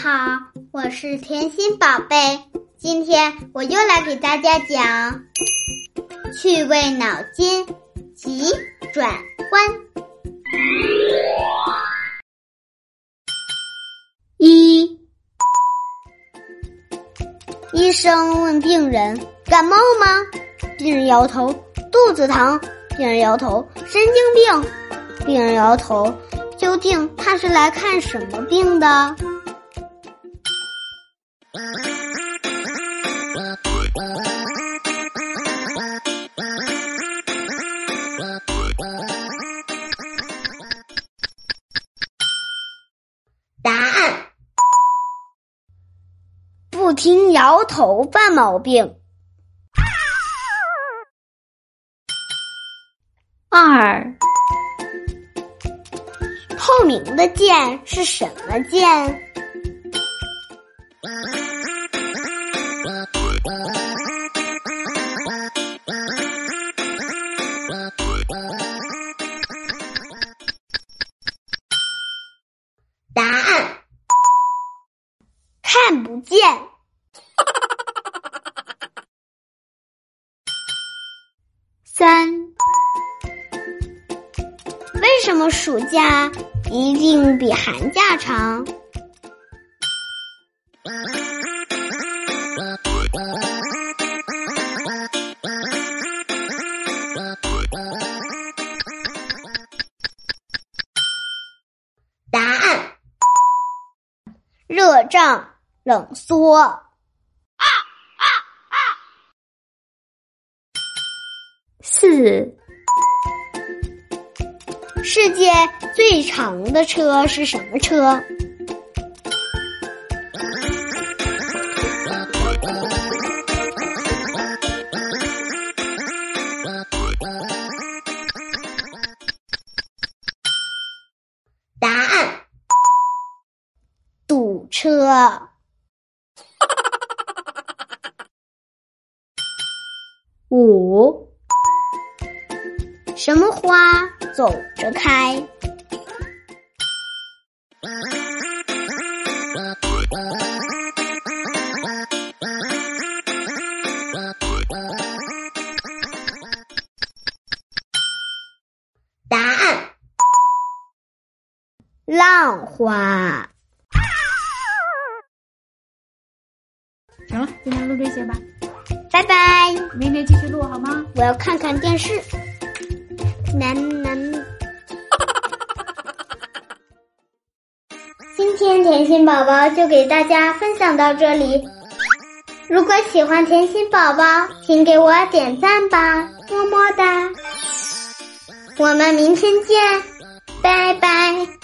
好，我是甜心宝贝。今天我又来给大家讲趣味脑筋急转弯。一，医生问病人：“感冒吗？”病人摇头：“肚子疼。”病人摇头：“神经病。”病人摇头。究竟他是来看什么病的？不停摇头犯毛病。二。透明的剑是什么剑？答案看不见。那么暑假？一定比寒假长。答案：热胀冷缩。四。世界最长的车是什么车？答案：堵车。五。什么花走着开？答案：浪花。行了，今天录这些吧，拜拜。明天继续录好吗？我要看看电视。难难，今天甜心宝宝就给大家分享到这里。如果喜欢甜心宝宝，请给我点赞吧，么么哒！我们明天见，拜拜。